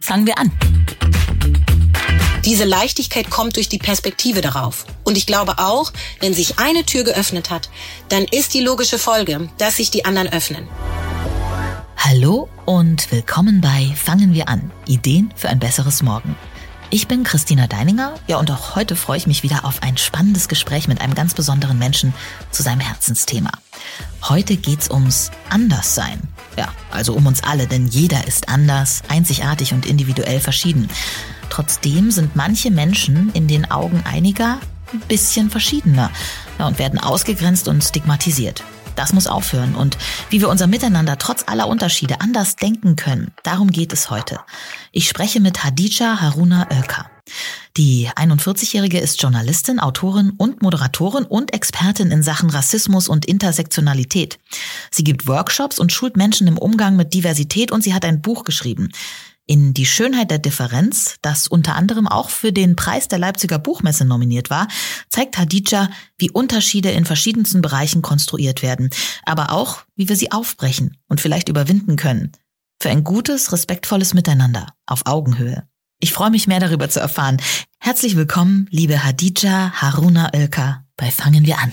Fangen wir an. Diese Leichtigkeit kommt durch die Perspektive darauf. Und ich glaube auch, wenn sich eine Tür geöffnet hat, dann ist die logische Folge, dass sich die anderen öffnen. Hallo und willkommen bei Fangen wir an. Ideen für ein besseres Morgen. Ich bin Christina Deininger, ja und auch heute freue ich mich wieder auf ein spannendes Gespräch mit einem ganz besonderen Menschen zu seinem Herzensthema. Heute geht's ums Anderssein. Ja, also um uns alle, denn jeder ist anders, einzigartig und individuell verschieden. Trotzdem sind manche Menschen in den Augen einiger ein bisschen verschiedener ja, und werden ausgegrenzt und stigmatisiert. Das muss aufhören und wie wir unser Miteinander trotz aller Unterschiede anders denken können, darum geht es heute. Ich spreche mit Hadija Haruna Oelker. Die 41-Jährige ist Journalistin, Autorin und Moderatorin und Expertin in Sachen Rassismus und Intersektionalität. Sie gibt Workshops und schult Menschen im Umgang mit Diversität und sie hat ein Buch geschrieben. In Die Schönheit der Differenz, das unter anderem auch für den Preis der Leipziger Buchmesse nominiert war, zeigt Hadija, wie Unterschiede in verschiedensten Bereichen konstruiert werden, aber auch, wie wir sie aufbrechen und vielleicht überwinden können. Für ein gutes, respektvolles Miteinander auf Augenhöhe. Ich freue mich mehr darüber zu erfahren. Herzlich willkommen, liebe Hadija Haruna Oelker bei Fangen wir an.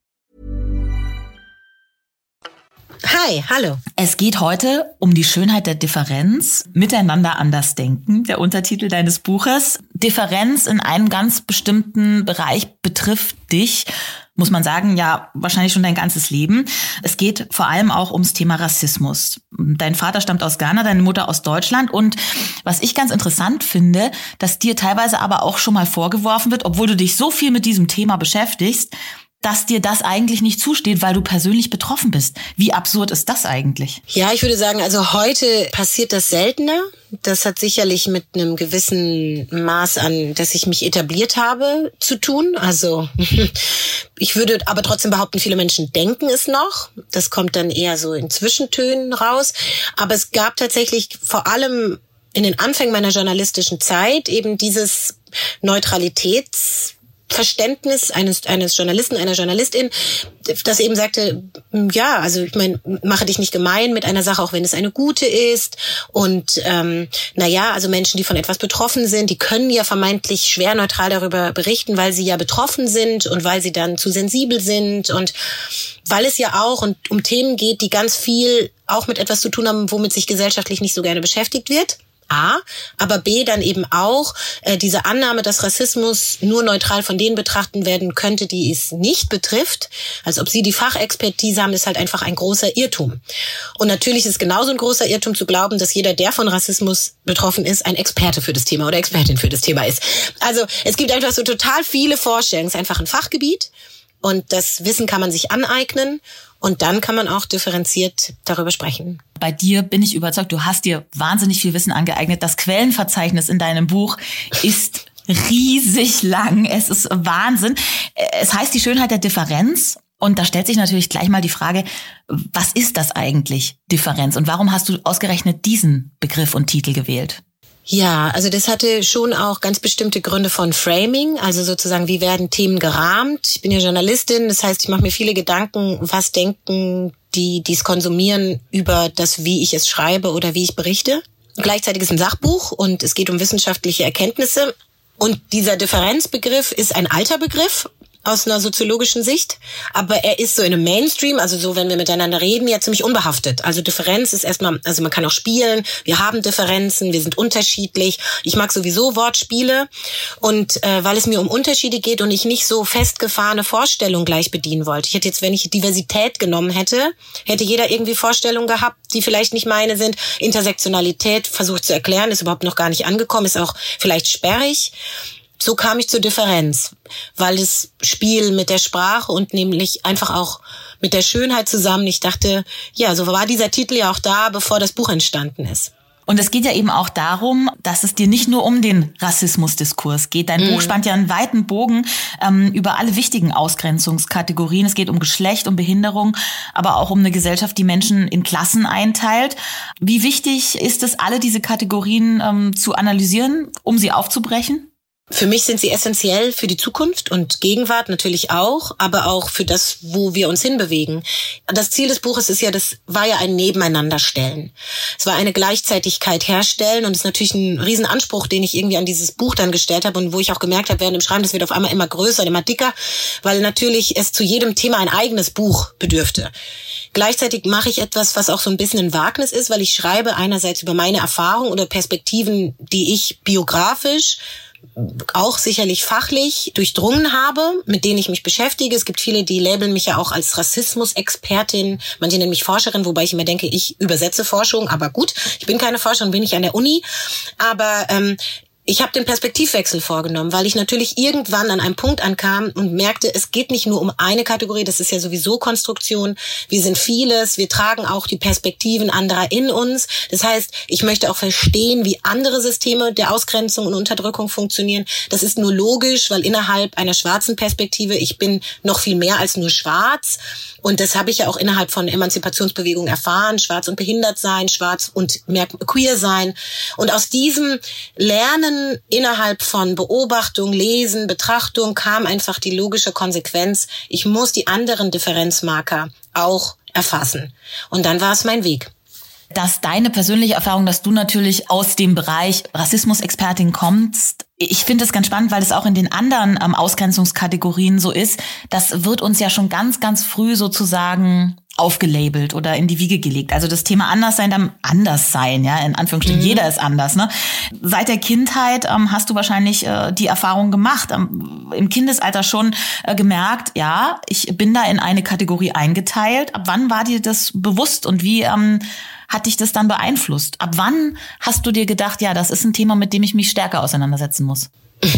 Hi, hallo. Es geht heute um die Schönheit der Differenz, miteinander anders denken, der Untertitel deines Buches. Differenz in einem ganz bestimmten Bereich betrifft dich, muss man sagen, ja, wahrscheinlich schon dein ganzes Leben. Es geht vor allem auch ums Thema Rassismus. Dein Vater stammt aus Ghana, deine Mutter aus Deutschland und was ich ganz interessant finde, dass dir teilweise aber auch schon mal vorgeworfen wird, obwohl du dich so viel mit diesem Thema beschäftigst, dass dir das eigentlich nicht zusteht, weil du persönlich betroffen bist. Wie absurd ist das eigentlich? Ja, ich würde sagen, also heute passiert das seltener. Das hat sicherlich mit einem gewissen Maß an, dass ich mich etabliert habe, zu tun. Also ich würde aber trotzdem behaupten, viele Menschen denken es noch. Das kommt dann eher so in Zwischentönen raus. Aber es gab tatsächlich vor allem in den Anfängen meiner journalistischen Zeit eben dieses Neutralitäts Verständnis eines, eines Journalisten, einer Journalistin, das eben sagte, ja, also ich meine, mache dich nicht gemein mit einer Sache, auch wenn es eine gute ist. Und ähm, na ja, also Menschen, die von etwas betroffen sind, die können ja vermeintlich schwer neutral darüber berichten, weil sie ja betroffen sind und weil sie dann zu sensibel sind und weil es ja auch und um Themen geht, die ganz viel auch mit etwas zu tun haben, womit sich gesellschaftlich nicht so gerne beschäftigt wird. A, aber B dann eben auch äh, diese Annahme, dass Rassismus nur neutral von denen betrachten werden könnte, die es nicht betrifft, als ob sie die Fachexpertise haben, ist halt einfach ein großer Irrtum. Und natürlich ist genauso ein großer Irrtum zu glauben, dass jeder, der von Rassismus betroffen ist, ein Experte für das Thema oder Expertin für das Thema ist. Also es gibt einfach so total viele Vorstellungen. Es ist einfach ein Fachgebiet und das Wissen kann man sich aneignen und dann kann man auch differenziert darüber sprechen. Bei dir bin ich überzeugt, du hast dir wahnsinnig viel Wissen angeeignet. Das Quellenverzeichnis in deinem Buch ist riesig lang. Es ist Wahnsinn. Es heißt die Schönheit der Differenz. Und da stellt sich natürlich gleich mal die Frage, was ist das eigentlich, Differenz? Und warum hast du ausgerechnet diesen Begriff und Titel gewählt? Ja, also das hatte schon auch ganz bestimmte Gründe von Framing, also sozusagen, wie werden Themen gerahmt. Ich bin ja Journalistin, das heißt, ich mache mir viele Gedanken, was denken die, die es konsumieren, über das, wie ich es schreibe oder wie ich berichte. Gleichzeitig ist ein Sachbuch und es geht um wissenschaftliche Erkenntnisse. Und dieser Differenzbegriff ist ein alter Begriff aus einer soziologischen Sicht, aber er ist so in einem Mainstream, also so, wenn wir miteinander reden, ja ziemlich unbehaftet. Also Differenz ist erstmal, also man kann auch spielen, wir haben Differenzen, wir sind unterschiedlich. Ich mag sowieso Wortspiele und äh, weil es mir um Unterschiede geht und ich nicht so festgefahrene Vorstellungen gleich bedienen wollte. Ich hätte jetzt, wenn ich Diversität genommen hätte, hätte jeder irgendwie Vorstellungen gehabt, die vielleicht nicht meine sind. Intersektionalität versucht zu erklären, ist überhaupt noch gar nicht angekommen, ist auch vielleicht sperrig. So kam ich zur Differenz, weil das Spiel mit der Sprache und nämlich einfach auch mit der Schönheit zusammen, ich dachte, ja, so war dieser Titel ja auch da, bevor das Buch entstanden ist. Und es geht ja eben auch darum, dass es dir nicht nur um den Rassismusdiskurs geht. Dein mhm. Buch spannt ja einen weiten Bogen ähm, über alle wichtigen Ausgrenzungskategorien. Es geht um Geschlecht, um Behinderung, aber auch um eine Gesellschaft, die Menschen in Klassen einteilt. Wie wichtig ist es, alle diese Kategorien ähm, zu analysieren, um sie aufzubrechen? Für mich sind sie essentiell für die Zukunft und Gegenwart natürlich auch, aber auch für das, wo wir uns hinbewegen. Das Ziel des Buches ist ja, das war ja ein Nebeneinanderstellen. Es war eine Gleichzeitigkeit herstellen und ist natürlich ein Riesenanspruch, den ich irgendwie an dieses Buch dann gestellt habe und wo ich auch gemerkt habe, während dem Schreiben, das wird auf einmal immer größer, immer dicker, weil natürlich es zu jedem Thema ein eigenes Buch bedürfte. Gleichzeitig mache ich etwas, was auch so ein bisschen ein Wagnis ist, weil ich schreibe einerseits über meine Erfahrungen oder Perspektiven, die ich biografisch auch sicherlich fachlich durchdrungen habe, mit denen ich mich beschäftige. Es gibt viele, die labeln mich ja auch als Rassismus-Expertin, manche nennen mich Forscherin, wobei ich immer denke, ich übersetze Forschung, aber gut, ich bin keine Forscherin, bin ich an der Uni. Aber ähm, ich habe den Perspektivwechsel vorgenommen, weil ich natürlich irgendwann an einem Punkt ankam und merkte, es geht nicht nur um eine Kategorie, das ist ja sowieso Konstruktion. Wir sind vieles, wir tragen auch die Perspektiven anderer in uns. Das heißt, ich möchte auch verstehen, wie andere Systeme der Ausgrenzung und Unterdrückung funktionieren. Das ist nur logisch, weil innerhalb einer schwarzen Perspektive, ich bin noch viel mehr als nur schwarz. Und das habe ich ja auch innerhalb von Emanzipationsbewegungen erfahren, schwarz und behindert sein, schwarz und queer sein. Und aus diesem Lernen innerhalb von Beobachtung, Lesen, Betrachtung kam einfach die logische Konsequenz, ich muss die anderen Differenzmarker auch erfassen. Und dann war es mein Weg dass deine persönliche Erfahrung, dass du natürlich aus dem Bereich Rassismusexpertin kommst, ich finde es ganz spannend, weil es auch in den anderen ähm, Ausgrenzungskategorien so ist. Das wird uns ja schon ganz, ganz früh sozusagen aufgelabelt oder in die Wiege gelegt. Also das Thema Anderssein, dann Anderssein, ja, in Anführungsstrichen, mhm. jeder ist anders. Ne? Seit der Kindheit ähm, hast du wahrscheinlich äh, die Erfahrung gemacht, ähm, im Kindesalter schon äh, gemerkt, ja, ich bin da in eine Kategorie eingeteilt. Ab wann war dir das bewusst und wie ähm, hat dich das dann beeinflusst? Ab wann hast du dir gedacht, ja, das ist ein Thema, mit dem ich mich stärker auseinandersetzen muss?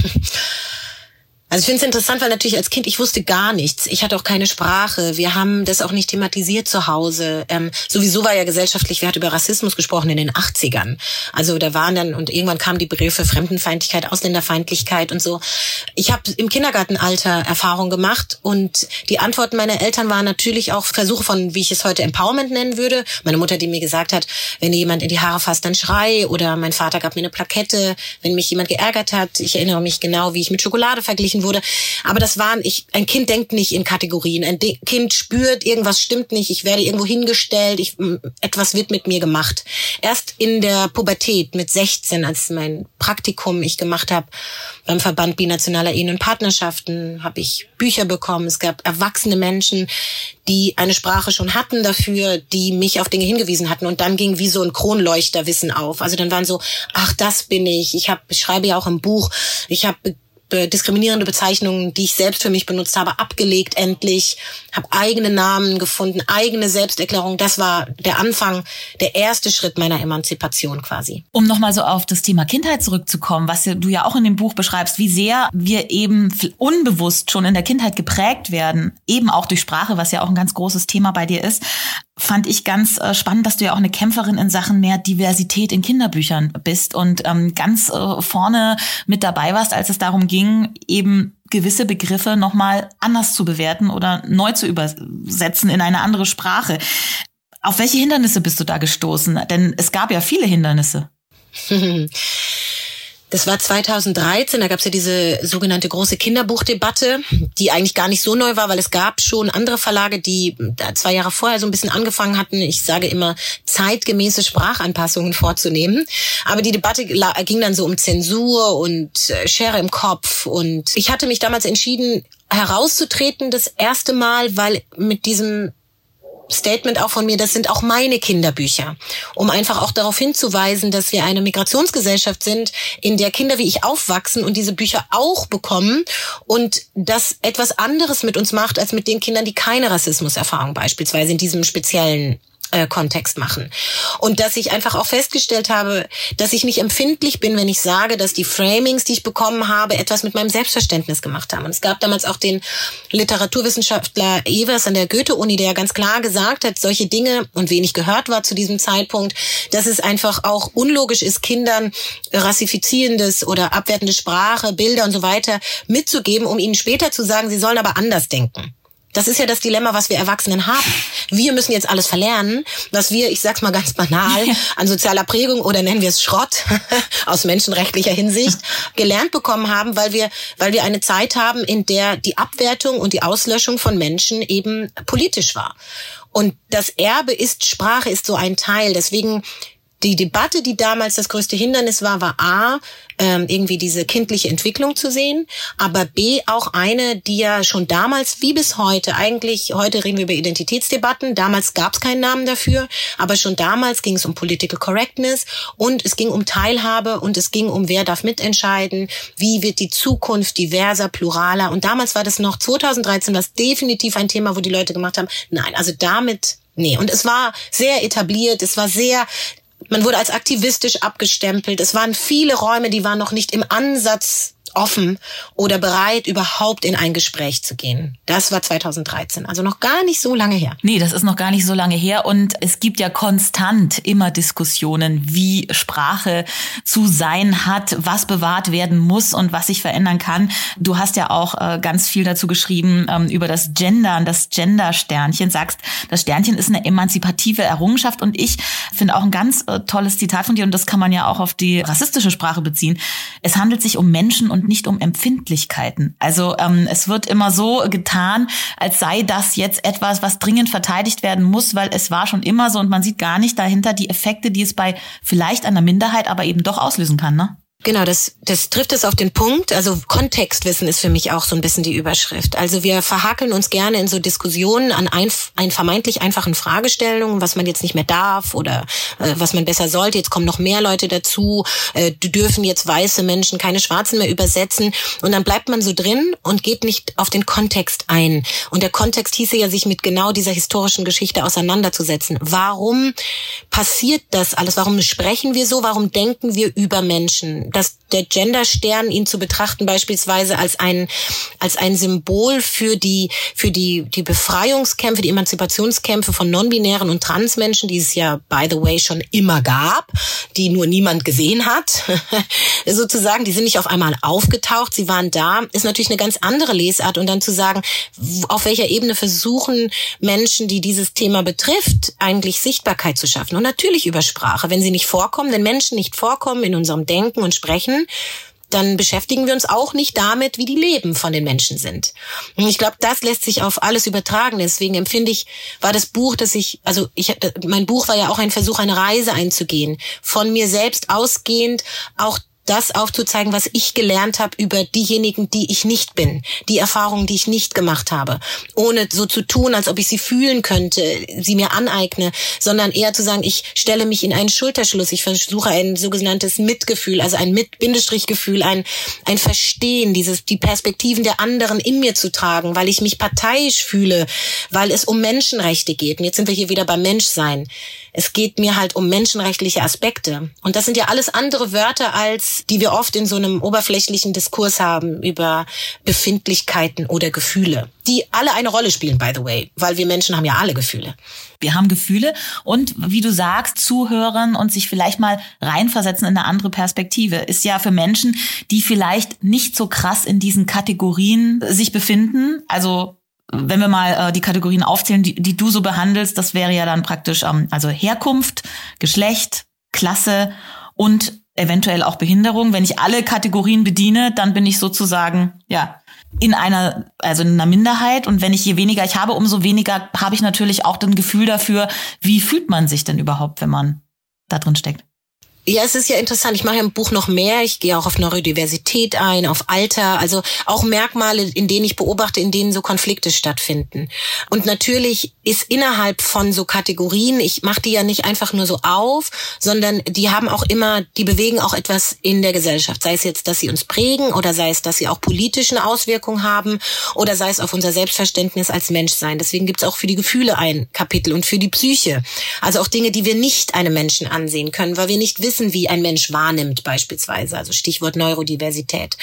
Also ich finde es interessant, weil natürlich als Kind ich wusste gar nichts. Ich hatte auch keine Sprache. Wir haben das auch nicht thematisiert zu Hause. Ähm, sowieso war ja gesellschaftlich, wir hatten über Rassismus gesprochen in den 80ern. Also da waren dann und irgendwann kamen die Begriffe Fremdenfeindlichkeit, Ausländerfeindlichkeit und so. Ich habe im Kindergartenalter Erfahrung gemacht und die Antworten meiner Eltern waren natürlich auch Versuche von, wie ich es heute Empowerment nennen würde. Meine Mutter, die mir gesagt hat, wenn dir jemand in die Haare fasst, dann schrei. Oder mein Vater gab mir eine Plakette, wenn mich jemand geärgert hat. Ich erinnere mich genau, wie ich mit Schokolade verglichen wurde. Aber das waren, ich, ein Kind denkt nicht in Kategorien. Ein Kind spürt, irgendwas stimmt nicht, ich werde irgendwo hingestellt, ich, etwas wird mit mir gemacht. Erst in der Pubertät mit 16, als mein Praktikum ich gemacht habe beim Verband Binationaler Ehen und Partnerschaften, habe ich Bücher bekommen. Es gab erwachsene Menschen, die eine Sprache schon hatten dafür, die mich auf Dinge hingewiesen hatten. Und dann ging wie so ein Kronleuchterwissen auf. Also dann waren so, ach, das bin ich. Ich, hab, ich schreibe ja auch im Buch, ich habe diskriminierende Bezeichnungen, die ich selbst für mich benutzt habe, abgelegt endlich, habe eigene Namen gefunden, eigene Selbsterklärung. Das war der Anfang, der erste Schritt meiner Emanzipation quasi. Um nochmal so auf das Thema Kindheit zurückzukommen, was du ja auch in dem Buch beschreibst, wie sehr wir eben unbewusst schon in der Kindheit geprägt werden, eben auch durch Sprache, was ja auch ein ganz großes Thema bei dir ist fand ich ganz äh, spannend, dass du ja auch eine Kämpferin in Sachen mehr Diversität in Kinderbüchern bist und ähm, ganz äh, vorne mit dabei warst, als es darum ging, eben gewisse Begriffe nochmal anders zu bewerten oder neu zu übersetzen in eine andere Sprache. Auf welche Hindernisse bist du da gestoßen? Denn es gab ja viele Hindernisse. Das war 2013, da gab es ja diese sogenannte große Kinderbuchdebatte, die eigentlich gar nicht so neu war, weil es gab schon andere Verlage, die zwei Jahre vorher so ein bisschen angefangen hatten, ich sage immer, zeitgemäße Sprachanpassungen vorzunehmen. Aber die Debatte ging dann so um Zensur und äh, Schere im Kopf. Und ich hatte mich damals entschieden, herauszutreten, das erste Mal, weil mit diesem Statement auch von mir, das sind auch meine Kinderbücher, um einfach auch darauf hinzuweisen, dass wir eine Migrationsgesellschaft sind, in der Kinder wie ich aufwachsen und diese Bücher auch bekommen und das etwas anderes mit uns macht als mit den Kindern, die keine Rassismuserfahrung beispielsweise in diesem speziellen äh, Kontext machen. Und dass ich einfach auch festgestellt habe, dass ich nicht empfindlich bin, wenn ich sage, dass die Framings, die ich bekommen habe, etwas mit meinem Selbstverständnis gemacht haben. Und es gab damals auch den Literaturwissenschaftler Evers an der Goethe-Uni, der ganz klar gesagt hat, solche Dinge und wenig gehört war zu diesem Zeitpunkt, dass es einfach auch unlogisch ist, Kindern rassifizierendes oder abwertende Sprache, Bilder und so weiter mitzugeben, um ihnen später zu sagen, sie sollen aber anders denken. Das ist ja das Dilemma, was wir Erwachsenen haben. Wir müssen jetzt alles verlernen, was wir, ich sag's mal ganz banal, an sozialer Prägung oder nennen wir es Schrott aus menschenrechtlicher Hinsicht gelernt bekommen haben, weil wir, weil wir eine Zeit haben, in der die Abwertung und die Auslöschung von Menschen eben politisch war. Und das Erbe ist Sprache, ist so ein Teil. Deswegen die Debatte, die damals das größte Hindernis war, war A, ähm, irgendwie diese kindliche Entwicklung zu sehen, aber B, auch eine, die ja schon damals wie bis heute, eigentlich, heute reden wir über Identitätsdebatten, damals gab es keinen Namen dafür, aber schon damals ging es um Political Correctness und es ging um Teilhabe und es ging um, wer darf mitentscheiden, wie wird die Zukunft diverser, pluraler und damals war das noch 2013, was definitiv ein Thema, wo die Leute gemacht haben, nein, also damit Nee, und es war sehr etabliert, es war sehr man wurde als aktivistisch abgestempelt. Es waren viele Räume, die waren noch nicht im Ansatz offen oder bereit, überhaupt in ein Gespräch zu gehen. Das war 2013, also noch gar nicht so lange her. Nee, das ist noch gar nicht so lange her. Und es gibt ja konstant immer Diskussionen, wie Sprache zu sein hat, was bewahrt werden muss und was sich verändern kann. Du hast ja auch äh, ganz viel dazu geschrieben ähm, über das Gendern, das Gender-Sternchen. Sagst, das Sternchen ist eine emanzipative Errungenschaft. Und ich finde auch ein ganz äh, tolles Zitat von dir, und das kann man ja auch auf die rassistische Sprache beziehen. Es handelt sich um Menschen und und nicht um Empfindlichkeiten. Also ähm, es wird immer so getan, als sei das jetzt etwas, was dringend verteidigt werden muss, weil es war schon immer so und man sieht gar nicht dahinter die Effekte, die es bei vielleicht einer Minderheit aber eben doch auslösen kann. Ne? Genau, das, das trifft es auf den Punkt. Also Kontextwissen ist für mich auch so ein bisschen die Überschrift. Also wir verhakeln uns gerne in so Diskussionen an ein, ein vermeintlich einfachen Fragestellungen, was man jetzt nicht mehr darf oder äh, was man besser sollte. Jetzt kommen noch mehr Leute dazu. Äh, dürfen jetzt weiße Menschen keine Schwarzen mehr übersetzen. Und dann bleibt man so drin und geht nicht auf den Kontext ein. Und der Kontext hieße ja, sich mit genau dieser historischen Geschichte auseinanderzusetzen. Warum passiert das alles? Warum sprechen wir so? Warum denken wir über Menschen? Dass der Genderstern ihn zu betrachten beispielsweise als ein als ein Symbol für die für die die Befreiungskämpfe, die Emanzipationskämpfe von non-binären und Transmenschen, die es ja by the way schon immer gab, die nur niemand gesehen hat, sozusagen, die sind nicht auf einmal aufgetaucht, sie waren da, ist natürlich eine ganz andere Lesart. Und dann zu sagen, auf welcher Ebene versuchen Menschen, die dieses Thema betrifft, eigentlich Sichtbarkeit zu schaffen? Und natürlich über Sprache, wenn sie nicht vorkommen, wenn Menschen nicht vorkommen in unserem Denken und sprechen, dann beschäftigen wir uns auch nicht damit, wie die Leben von den Menschen sind. Und ich glaube, das lässt sich auf alles übertragen. Deswegen empfinde ich, war das Buch, das ich, also ich, mein Buch war ja auch ein Versuch, eine Reise einzugehen, von mir selbst ausgehend, auch das aufzuzeigen, was ich gelernt habe über diejenigen, die ich nicht bin, die Erfahrungen, die ich nicht gemacht habe, ohne so zu tun, als ob ich sie fühlen könnte, sie mir aneigne, sondern eher zu sagen, ich stelle mich in einen Schulterschluss, ich versuche ein sogenanntes Mitgefühl, also ein mit Bindestrichgefühl, ein ein Verstehen, dieses die Perspektiven der anderen in mir zu tragen, weil ich mich parteiisch fühle, weil es um Menschenrechte geht. Und jetzt sind wir hier wieder beim Menschsein. Es geht mir halt um menschenrechtliche Aspekte. Und das sind ja alles andere Wörter als die wir oft in so einem oberflächlichen Diskurs haben über Befindlichkeiten oder Gefühle, die alle eine Rolle spielen, by the way, weil wir Menschen haben ja alle Gefühle. Wir haben Gefühle und wie du sagst, zuhören und sich vielleicht mal reinversetzen in eine andere Perspektive ist ja für Menschen, die vielleicht nicht so krass in diesen Kategorien sich befinden, also wenn wir mal äh, die Kategorien aufzählen, die, die du so behandelst, das wäre ja dann praktisch ähm, also Herkunft, Geschlecht, Klasse und eventuell auch Behinderung. Wenn ich alle Kategorien bediene, dann bin ich sozusagen, ja, in einer, also in einer Minderheit. Und wenn ich je weniger ich habe, umso weniger habe ich natürlich auch ein Gefühl dafür, wie fühlt man sich denn überhaupt, wenn man da drin steckt. Ja, es ist ja interessant. Ich mache im Buch noch mehr. Ich gehe auch auf Neurodiversität ein, auf Alter, also auch Merkmale, in denen ich beobachte, in denen so Konflikte stattfinden. Und natürlich ist innerhalb von so Kategorien, ich mache die ja nicht einfach nur so auf, sondern die haben auch immer, die bewegen auch etwas in der Gesellschaft. Sei es jetzt, dass sie uns prägen oder sei es, dass sie auch politischen Auswirkungen haben oder sei es auf unser Selbstverständnis als Mensch sein. Deswegen gibt's auch für die Gefühle ein Kapitel und für die Psyche. Also auch Dinge, die wir nicht einem Menschen ansehen können, weil wir nicht wissen, wissen, wie ein Mensch wahrnimmt beispielsweise, also Stichwort Neurodiversität.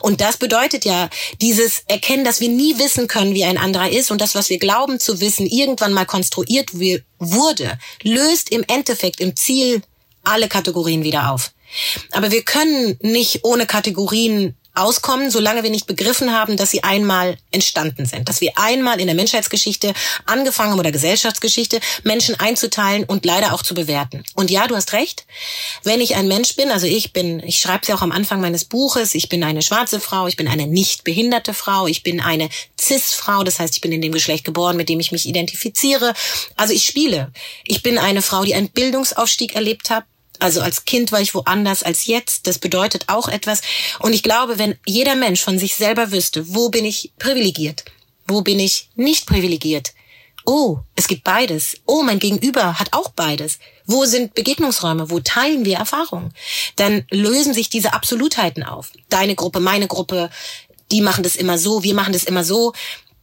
Und das bedeutet ja dieses Erkennen, dass wir nie wissen können, wie ein anderer ist und das, was wir glauben zu wissen, irgendwann mal konstruiert wurde, löst im Endeffekt im Ziel alle Kategorien wieder auf. Aber wir können nicht ohne Kategorien auskommen, solange wir nicht begriffen haben, dass sie einmal entstanden sind, dass wir einmal in der Menschheitsgeschichte angefangen haben oder Gesellschaftsgeschichte Menschen einzuteilen und leider auch zu bewerten. Und ja, du hast recht. Wenn ich ein Mensch bin, also ich bin, ich schreibe es ja auch am Anfang meines Buches, ich bin eine schwarze Frau, ich bin eine nicht behinderte Frau, ich bin eine cis-Frau, das heißt, ich bin in dem Geschlecht geboren, mit dem ich mich identifiziere. Also ich spiele. Ich bin eine Frau, die einen Bildungsaufstieg erlebt hat, also als Kind war ich woanders als jetzt. Das bedeutet auch etwas. Und ich glaube, wenn jeder Mensch von sich selber wüsste, wo bin ich privilegiert, wo bin ich nicht privilegiert. Oh, es gibt beides. Oh, mein Gegenüber hat auch beides. Wo sind Begegnungsräume? Wo teilen wir Erfahrungen? Dann lösen sich diese Absolutheiten auf. Deine Gruppe, meine Gruppe, die machen das immer so, wir machen das immer so.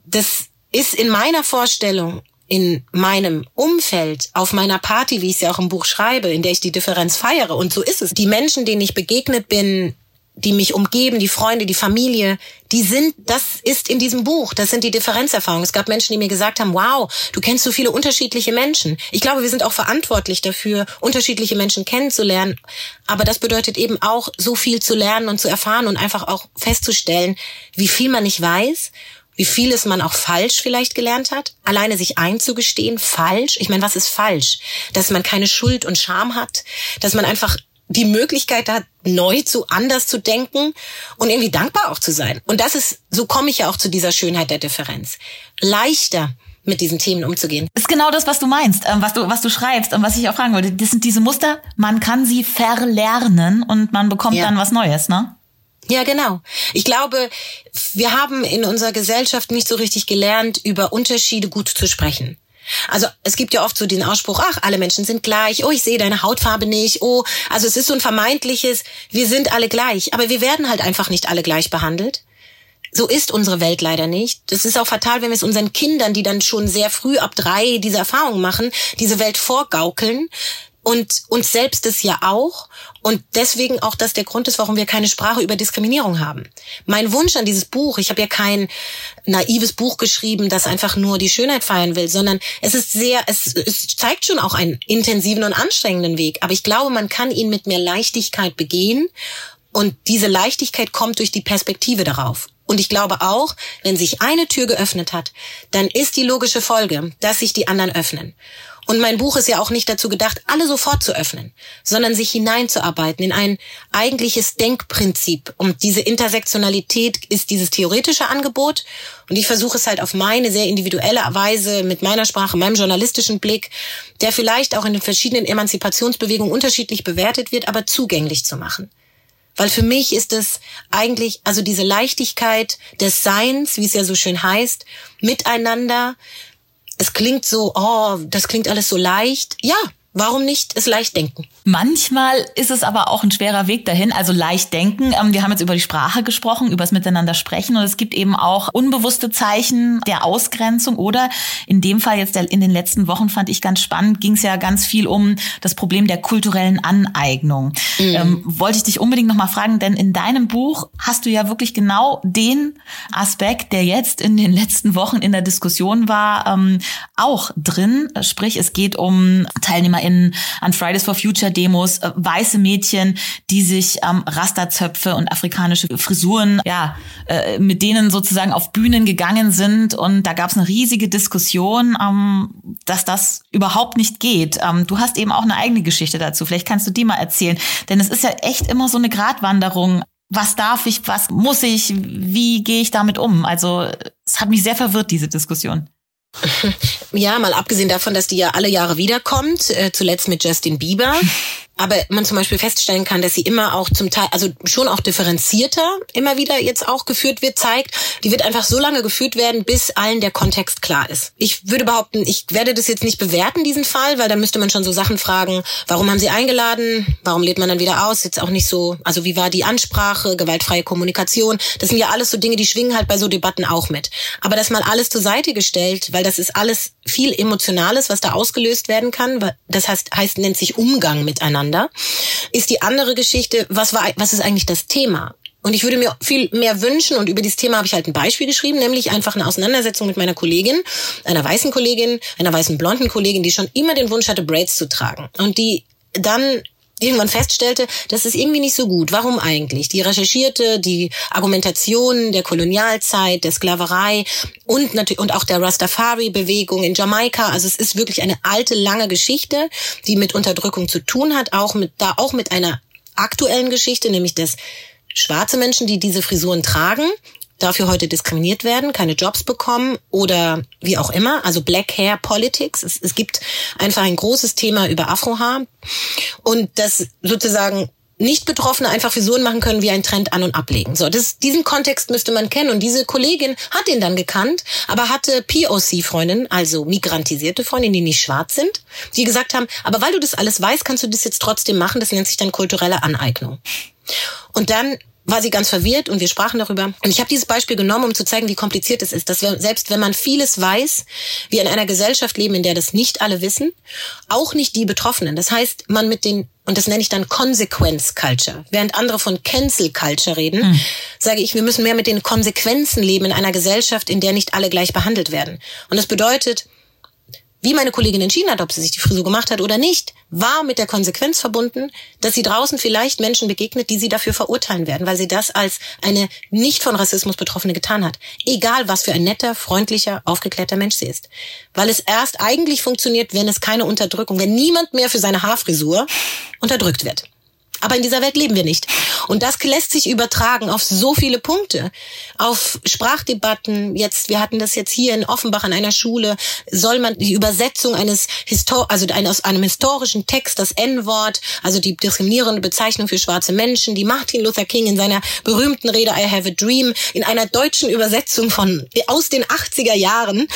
Das ist in meiner Vorstellung in meinem Umfeld, auf meiner Party, wie ich es ja auch im Buch schreibe, in der ich die Differenz feiere. Und so ist es. Die Menschen, denen ich begegnet bin, die mich umgeben, die Freunde, die Familie, die sind, das ist in diesem Buch, das sind die Differenzerfahrungen. Es gab Menschen, die mir gesagt haben, wow, du kennst so viele unterschiedliche Menschen. Ich glaube, wir sind auch verantwortlich dafür, unterschiedliche Menschen kennenzulernen. Aber das bedeutet eben auch, so viel zu lernen und zu erfahren und einfach auch festzustellen, wie viel man nicht weiß wie vieles man auch falsch vielleicht gelernt hat, alleine sich einzugestehen, falsch. Ich meine, was ist falsch? Dass man keine Schuld und Scham hat, dass man einfach die Möglichkeit hat, neu zu anders zu denken und irgendwie dankbar auch zu sein. Und das ist, so komme ich ja auch zu dieser Schönheit der Differenz. Leichter mit diesen Themen umzugehen. Ist genau das, was du meinst, ähm, was du, was du schreibst und was ich auch fragen wollte. Das sind diese Muster, man kann sie verlernen und man bekommt ja. dann was Neues, ne? Ja, genau. Ich glaube, wir haben in unserer Gesellschaft nicht so richtig gelernt, über Unterschiede gut zu sprechen. Also es gibt ja oft so den Ausspruch, ach, alle Menschen sind gleich, oh, ich sehe deine Hautfarbe nicht, oh, also es ist so ein vermeintliches, wir sind alle gleich, aber wir werden halt einfach nicht alle gleich behandelt. So ist unsere Welt leider nicht. Das ist auch fatal, wenn wir es unseren Kindern, die dann schon sehr früh ab drei diese Erfahrung machen, diese Welt vorgaukeln und uns selbst es ja auch. Und deswegen auch das der Grund ist, warum wir keine Sprache über Diskriminierung haben. Mein Wunsch an dieses Buch, ich habe ja kein naives Buch geschrieben, das einfach nur die Schönheit feiern will, sondern es ist sehr, es, es zeigt schon auch einen intensiven und anstrengenden Weg. Aber ich glaube, man kann ihn mit mehr Leichtigkeit begehen. Und diese Leichtigkeit kommt durch die Perspektive darauf. Und ich glaube auch, wenn sich eine Tür geöffnet hat, dann ist die logische Folge, dass sich die anderen öffnen. Und mein Buch ist ja auch nicht dazu gedacht, alle sofort zu öffnen, sondern sich hineinzuarbeiten in ein eigentliches Denkprinzip. Und diese Intersektionalität ist dieses theoretische Angebot. Und ich versuche es halt auf meine sehr individuelle Weise mit meiner Sprache, meinem journalistischen Blick, der vielleicht auch in den verschiedenen Emanzipationsbewegungen unterschiedlich bewertet wird, aber zugänglich zu machen. Weil für mich ist es eigentlich, also diese Leichtigkeit des Seins, wie es ja so schön heißt, miteinander, es klingt so, oh, das klingt alles so leicht. Ja, Warum nicht es leicht denken? Manchmal ist es aber auch ein schwerer Weg dahin. Also leicht denken. Ähm, wir haben jetzt über die Sprache gesprochen, über das Miteinander sprechen. Und es gibt eben auch unbewusste Zeichen der Ausgrenzung. Oder in dem Fall jetzt in den letzten Wochen fand ich ganz spannend, ging es ja ganz viel um das Problem der kulturellen Aneignung. Mhm. Ähm, wollte ich dich unbedingt nochmal fragen, denn in deinem Buch hast du ja wirklich genau den Aspekt, der jetzt in den letzten Wochen in der Diskussion war, ähm, auch drin. Sprich, es geht um Teilnehmer in, an Fridays for Future Demos, äh, weiße Mädchen, die sich ähm, Rasterzöpfe und afrikanische Frisuren, ja, äh, mit denen sozusagen auf Bühnen gegangen sind. Und da gab es eine riesige Diskussion, ähm, dass das überhaupt nicht geht. Ähm, du hast eben auch eine eigene Geschichte dazu. Vielleicht kannst du die mal erzählen. Denn es ist ja echt immer so eine Gratwanderung. Was darf ich, was muss ich, wie gehe ich damit um? Also es hat mich sehr verwirrt, diese Diskussion. Ja, mal abgesehen davon, dass die ja alle Jahre wiederkommt, äh, zuletzt mit Justin Bieber. aber man zum Beispiel feststellen kann, dass sie immer auch zum Teil, also schon auch differenzierter immer wieder jetzt auch geführt wird, zeigt, die wird einfach so lange geführt werden, bis allen der Kontext klar ist. Ich würde behaupten, ich werde das jetzt nicht bewerten, diesen Fall, weil da müsste man schon so Sachen fragen, warum haben sie eingeladen, warum lädt man dann wieder aus, jetzt auch nicht so, also wie war die Ansprache, gewaltfreie Kommunikation, das sind ja alles so Dinge, die schwingen halt bei so Debatten auch mit. Aber das mal alles zur Seite gestellt, weil das ist alles viel Emotionales, was da ausgelöst werden kann, das heißt, heißt nennt sich Umgang miteinander miteinander, ist die andere Geschichte, was war, was ist eigentlich das Thema? Und ich würde mir viel mehr wünschen, und über dieses Thema habe ich halt ein Beispiel geschrieben, nämlich einfach eine Auseinandersetzung mit meiner Kollegin, einer weißen Kollegin, einer weißen blonden Kollegin, die schon immer den Wunsch hatte, Braids zu tragen. Und die dann irgendwann feststellte, das ist irgendwie nicht so gut. Warum eigentlich? Die recherchierte die Argumentation der Kolonialzeit, der Sklaverei und natürlich und auch der Rastafari-Bewegung in Jamaika. Also es ist wirklich eine alte, lange Geschichte, die mit Unterdrückung zu tun hat, auch mit da auch mit einer aktuellen Geschichte, nämlich dass schwarze Menschen, die diese Frisuren tragen, dafür heute diskriminiert werden, keine Jobs bekommen oder wie auch immer. Also Black Hair Politics. Es, es gibt einfach ein großes Thema über Afrohaar und das sozusagen nicht Betroffene einfach Frisuren machen können wie ein Trend an- und ablegen. So, das, diesen Kontext müsste man kennen. Und diese Kollegin hat den dann gekannt, aber hatte POC-Freundinnen, also migrantisierte Freundinnen, die nicht schwarz sind, die gesagt haben, aber weil du das alles weißt, kannst du das jetzt trotzdem machen. Das nennt sich dann kulturelle Aneignung. Und dann war sie ganz verwirrt und wir sprachen darüber. Und ich habe dieses Beispiel genommen, um zu zeigen, wie kompliziert es ist, dass wir, selbst wenn man vieles weiß, wir in einer Gesellschaft leben, in der das nicht alle wissen, auch nicht die Betroffenen. Das heißt, man mit den und das nenne ich dann Consequence Culture. Während andere von Cancel Culture reden, hm. sage ich, wir müssen mehr mit den Konsequenzen leben in einer Gesellschaft, in der nicht alle gleich behandelt werden. Und das bedeutet, wie meine Kollegin entschieden hat, ob sie sich die Frisur gemacht hat oder nicht, war mit der Konsequenz verbunden, dass sie draußen vielleicht Menschen begegnet, die sie dafür verurteilen werden, weil sie das als eine nicht von Rassismus Betroffene getan hat. Egal, was für ein netter, freundlicher, aufgeklärter Mensch sie ist. Weil es erst eigentlich funktioniert, wenn es keine Unterdrückung, wenn niemand mehr für seine Haarfrisur unterdrückt wird. Aber in dieser Welt leben wir nicht. Und das lässt sich übertragen auf so viele Punkte. Auf Sprachdebatten. Jetzt, wir hatten das jetzt hier in Offenbach an einer Schule. Soll man die Übersetzung eines Histor also aus einem historischen Text, das N-Wort, also die diskriminierende Bezeichnung für schwarze Menschen, die Martin Luther King in seiner berühmten Rede I Have a Dream in einer deutschen Übersetzung von aus den 80er Jahren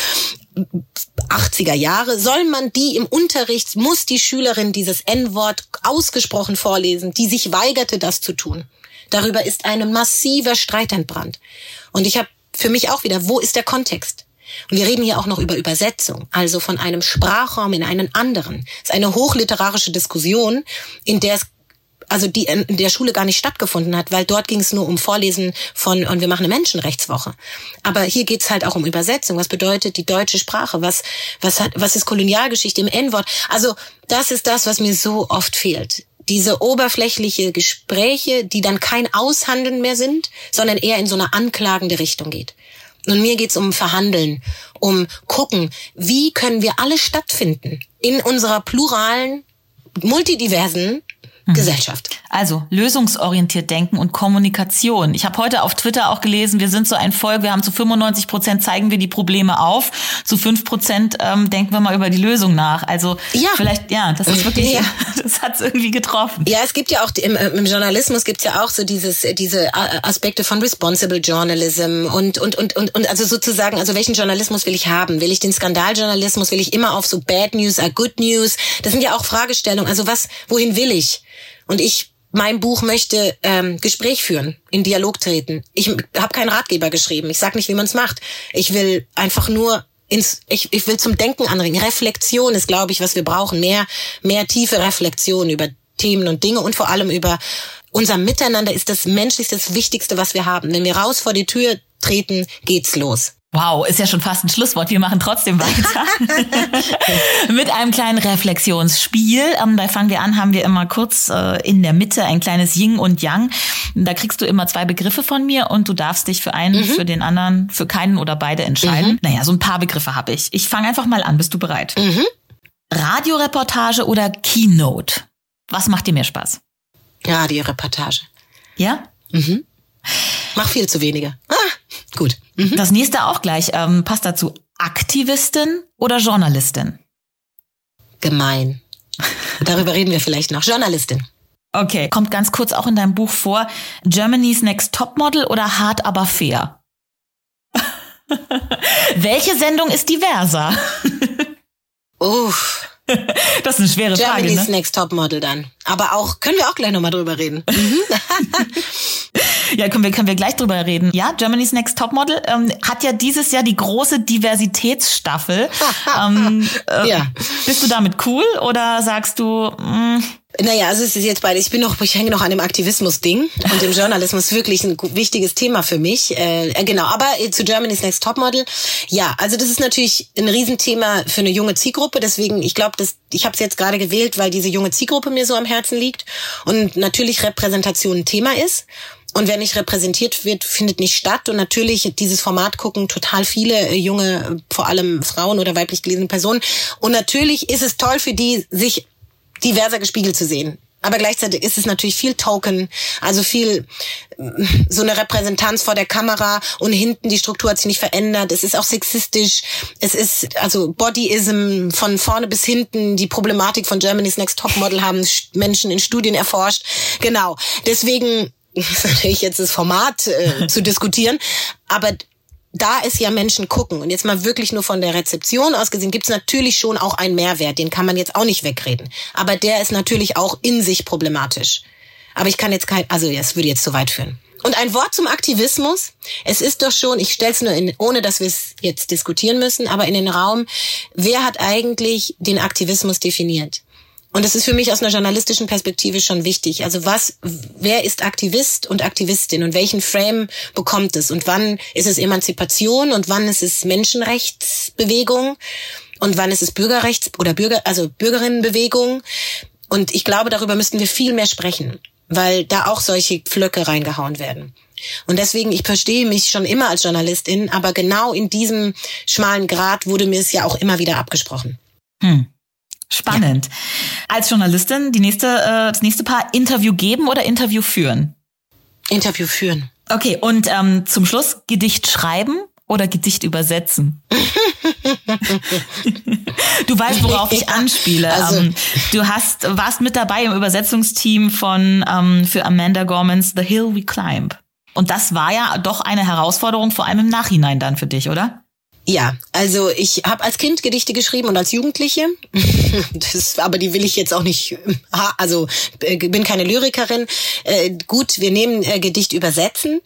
80er Jahre, soll man die im Unterricht, muss die Schülerin dieses N-Wort ausgesprochen vorlesen, die sich weigerte, das zu tun. Darüber ist ein massiver Streit entbrannt. Und ich habe für mich auch wieder, wo ist der Kontext? Und wir reden hier auch noch über Übersetzung, also von einem Sprachraum in einen anderen. Es ist eine hochliterarische Diskussion, in der es also die in der Schule gar nicht stattgefunden hat, weil dort ging es nur um Vorlesen von und wir machen eine Menschenrechtswoche. Aber hier geht's halt auch um Übersetzung. Was bedeutet die deutsche Sprache? Was was hat was ist Kolonialgeschichte im N-Wort? Also das ist das, was mir so oft fehlt. Diese oberflächliche Gespräche, die dann kein Aushandeln mehr sind, sondern eher in so eine anklagende Richtung geht. Und mir geht's um Verhandeln, um gucken, wie können wir alle stattfinden in unserer pluralen, multidiversen Gesellschaft. Also lösungsorientiert denken und Kommunikation. Ich habe heute auf Twitter auch gelesen, wir sind so ein Volk, wir haben zu 95 Prozent zeigen wir die Probleme auf, zu fünf Prozent ähm, denken wir mal über die Lösung nach. Also ja. vielleicht, ja, das ist wirklich, ja. das hat's irgendwie getroffen. Ja, es gibt ja auch im, im Journalismus gibt's ja auch so dieses, diese Aspekte von Responsible Journalism und, und, und, und, und also sozusagen, also welchen Journalismus will ich haben? Will ich den Skandaljournalismus? Will ich immer auf so Bad News are Good News? Das sind ja auch Fragestellungen. Also was, wohin will ich? Und ich mein Buch möchte ähm, Gespräch führen, in Dialog treten. Ich habe keinen Ratgeber geschrieben. Ich sag nicht, wie man es macht. Ich will einfach nur ins, ich, ich will zum Denken anregen. Reflexion ist, glaube ich, was wir brauchen. Mehr, mehr tiefe Reflexion über Themen und Dinge und vor allem über unser Miteinander ist das menschlichste, das Wichtigste, was wir haben. Wenn wir raus vor die Tür treten, geht's los. Wow, ist ja schon fast ein Schlusswort. Wir machen trotzdem weiter mit einem kleinen Reflexionsspiel. Ähm, bei Fangen wir an haben wir immer kurz äh, in der Mitte ein kleines Yin und Yang. Da kriegst du immer zwei Begriffe von mir und du darfst dich für einen, mhm. für den anderen, für keinen oder beide entscheiden. Mhm. Naja, so ein paar Begriffe habe ich. Ich fange einfach mal an. Bist du bereit? Mhm. Radioreportage oder Keynote? Was macht dir mehr Spaß? Radioreportage. Ja? Mhm. Mach viel zu wenige. Ah, gut. Mhm. Das nächste auch gleich. Ähm, passt dazu Aktivistin oder Journalistin? Gemein. Darüber reden wir vielleicht noch. Journalistin. Okay, kommt ganz kurz auch in deinem Buch vor. Germany's Next Topmodel oder Hart aber fair? Welche Sendung ist diverser? Uff. Das ist eine schwere Germany's Frage. Ne? Next Topmodel dann. Aber auch, können wir auch gleich nochmal drüber reden. Ja, können wir, können wir gleich drüber reden. Ja, Germany's Next Topmodel ähm, hat ja dieses Jahr die große Diversitätsstaffel. ähm, äh, Ja. Bist du damit cool oder sagst du, mm, mh, Naja, also es ist jetzt beides. Ich bin noch, ich hänge noch an dem Aktivismus-Ding und dem Journalismus wirklich ein wichtiges Thema für mich. Äh, äh, genau, aber äh, zu Germany's Next Topmodel. Ja, also das ist natürlich ein Riesenthema für eine junge Zielgruppe. Deswegen, ich glaube, das, ich habe es jetzt gerade gewählt, weil diese junge Zielgruppe mir so am Herzen liegt und natürlich Repräsentation ein Thema ist. Und wer nicht repräsentiert wird, findet nicht statt. Und natürlich dieses Format gucken total viele äh, junge, äh, vor allem Frauen oder weiblich gelesene Personen. Und natürlich ist es toll für die, sich diverser gespiegelt zu sehen. Aber gleichzeitig ist es natürlich viel Token, also viel mm, so eine Repräsentanz vor der Kamera und hinten die Struktur hat sich nicht verändert. Es ist auch sexistisch. Es ist also Bodyism von vorne bis hinten. Die Problematik von Germany's Next Topmodel haben Sch- Menschen in Studien erforscht. Genau. Deswegen ist natürlich jetzt das Format äh, zu diskutieren, aber da es ja Menschen gucken und jetzt mal wirklich nur von der Rezeption aus gesehen, gibt es natürlich schon auch einen Mehrwert, den kann man jetzt auch nicht wegreden. Aber der ist natürlich auch in sich problematisch. Aber ich kann jetzt kein, also es würde jetzt zu weit führen. Und ein Wort zum Aktivismus. Es ist doch schon, ich stelle es nur in, ohne dass wir es jetzt diskutieren müssen, aber in den Raum, wer hat eigentlich den Aktivismus definiert? Und das ist für mich aus einer journalistischen Perspektive schon wichtig. Also was, wer ist Aktivist und Aktivistin und welchen Frame bekommt es? Und wann ist es Emanzipation und wann ist es Menschenrechtsbewegung und wann ist es Bürgerrechts- oder Bürger, also Bürgerinnenbewegung? Und ich glaube, darüber müssten wir viel mehr sprechen, weil da auch solche Pflöcke reingehauen werden. Und deswegen, ich verstehe mich schon immer als Journalistin, aber genau in diesem schmalen Grad wurde mir es ja auch immer wieder abgesprochen. hm, spannend. Als Journalistin die nächste, äh, das nächste Paar Interview geben oder Interview führen? Interview führen. Okay, und ähm, zum Schluss Gedicht schreiben oder Gedicht übersetzen? du weißt, worauf ich anspiele. Also- ähm, du hast, warst mit dabei im Übersetzungsteam von ähm, für Amanda Gormans The Hill We Climb. Und das war ja doch eine Herausforderung, vor allem im Nachhinein dann für dich, oder? Ja, also ich habe als Kind Gedichte geschrieben und als Jugendliche. das, aber die will ich jetzt auch nicht. Also äh, bin keine Lyrikerin. Äh, gut, wir nehmen äh, Gedicht übersetzen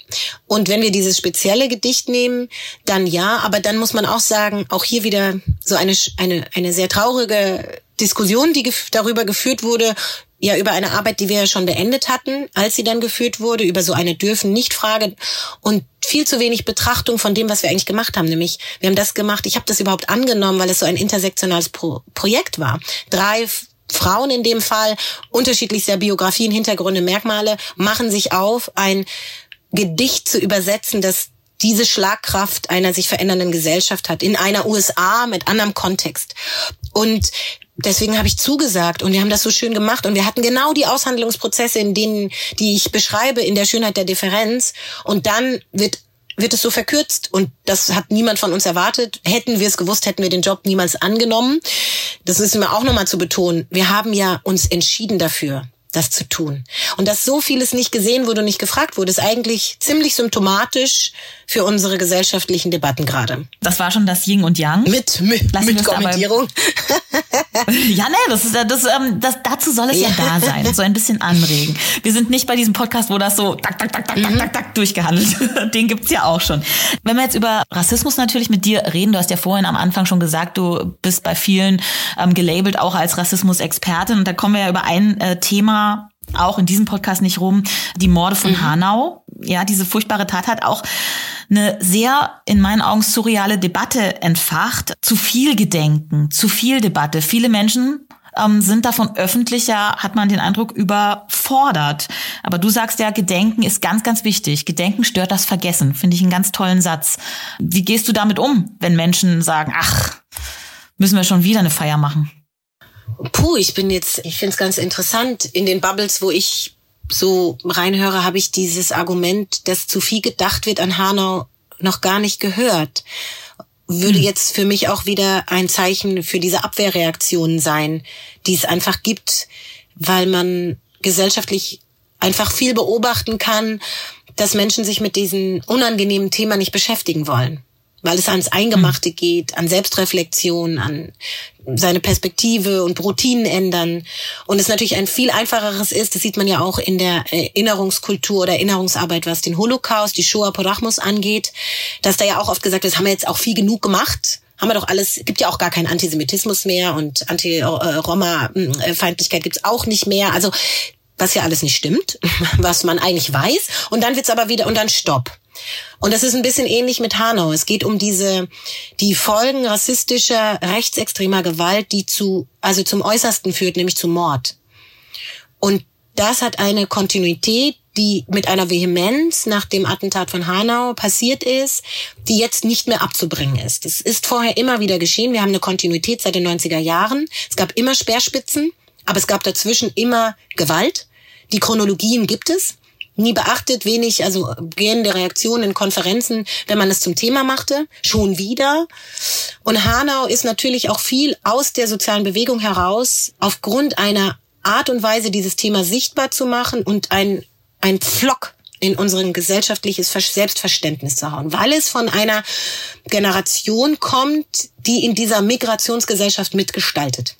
und wenn wir dieses spezielle Gedicht nehmen, dann ja. Aber dann muss man auch sagen, auch hier wieder so eine eine eine sehr traurige Diskussion, die darüber geführt wurde, ja über eine Arbeit, die wir ja schon beendet hatten, als sie dann geführt wurde, über so eine dürfen nicht Frage und viel zu wenig Betrachtung von dem, was wir eigentlich gemacht haben. Nämlich, wir haben das gemacht, ich habe das überhaupt angenommen, weil es so ein intersektionales Pro Projekt war. Drei Frauen in dem Fall, unterschiedlichster Biografien, Hintergründe, Merkmale, machen sich auf, ein Gedicht zu übersetzen, das diese Schlagkraft einer sich verändernden Gesellschaft hat, in einer USA mit anderem Kontext. Und deswegen habe ich zugesagt und wir haben das so schön gemacht und wir hatten genau die Aushandlungsprozesse, in denen, die ich beschreibe, in der Schönheit der Differenz. Und dann wird wird es so verkürzt und das hat niemand von uns erwartet. Hätten wir es gewusst, hätten wir den Job niemals angenommen. Das ist mir auch nochmal zu betonen. Wir haben ja uns entschieden dafür, das zu tun. Und dass so vieles nicht gesehen wurde und nicht gefragt wurde, ist eigentlich ziemlich symptomatisch für unsere gesellschaftlichen Debatten gerade. Das war schon das Yin und Yang. Mit, mit, Lassen mit Kommentierung. Ja, ne, das ist, das, ähm, das, dazu soll es ja. Ja. da sein, so ein bisschen anregen. Wir sind nicht bei diesem Podcast, wo das so tak, tak, tak, tak, tak, tak, tak durchgehandelt wird. Den gibt's ja auch schon. Wenn wir jetzt über Rassismus natürlich mit dir reden, du hast ja vorhin am Anfang schon gesagt, du bist bei vielen ähm, gelabelt auch als Rassismus-Expertin und da kommen wir ja über ein äh, Thema auch in diesem Podcast nicht rum, die Morde von Hanau. Ja, diese furchtbare Tat hat auch eine sehr, in meinen Augen, surreale Debatte entfacht. Zu viel Gedenken, zu viel Debatte. Viele Menschen ähm, sind davon öffentlicher, hat man den Eindruck, überfordert. Aber du sagst ja, Gedenken ist ganz, ganz wichtig. Gedenken stört das Vergessen. Finde ich einen ganz tollen Satz. Wie gehst du damit um, wenn Menschen sagen, ach, müssen wir schon wieder eine Feier machen? Puh, ich bin jetzt, ich finde es ganz interessant. In den Bubbles, wo ich so reinhöre, habe ich dieses Argument, dass zu viel gedacht wird an Hanau, noch gar nicht gehört. würde hm. jetzt für mich auch wieder ein Zeichen für diese Abwehrreaktionen sein, die es einfach gibt, weil man gesellschaftlich einfach viel beobachten kann, dass Menschen sich mit diesem unangenehmen Thema nicht beschäftigen wollen weil es ans Eingemachte mhm. geht, an Selbstreflexion, an seine Perspektive und Routinen ändern. Und es natürlich ein viel einfacheres ist, das sieht man ja auch in der Erinnerungskultur oder Erinnerungsarbeit, was den Holocaust, die Shoah Porachmus angeht, dass da ja auch oft gesagt wird, das haben wir jetzt auch viel genug gemacht haben wir doch alles, gibt ja auch gar keinen Antisemitismus mehr und Anti-Roma-Feindlichkeit gibt's auch nicht mehr. Also was ja alles nicht stimmt, was man eigentlich weiß. Und dann wird's aber wieder, und dann Stopp. Und das ist ein bisschen ähnlich mit Hanau. Es geht um diese, die Folgen rassistischer, rechtsextremer Gewalt, die zu, also zum Äußersten führt, nämlich zu Mord. Und das hat eine Kontinuität, die mit einer Vehemenz nach dem Attentat von Hanau passiert ist, die jetzt nicht mehr abzubringen ist. Es ist vorher immer wieder geschehen. Wir haben eine Kontinuität seit den 90er Jahren. Es gab immer Speerspitzen, aber es gab dazwischen immer Gewalt. Die Chronologien gibt es nie beachtet, wenig, also gehende Reaktionen in Konferenzen, wenn man es zum Thema machte, schon wieder. Und Hanau ist natürlich auch viel aus der sozialen Bewegung heraus aufgrund einer Art und Weise, dieses Thema sichtbar zu machen und ein, ein Pflock in unseren gesellschaftliches Selbstverständnis zu hauen, weil es von einer Generation kommt, die in dieser Migrationsgesellschaft mitgestaltet.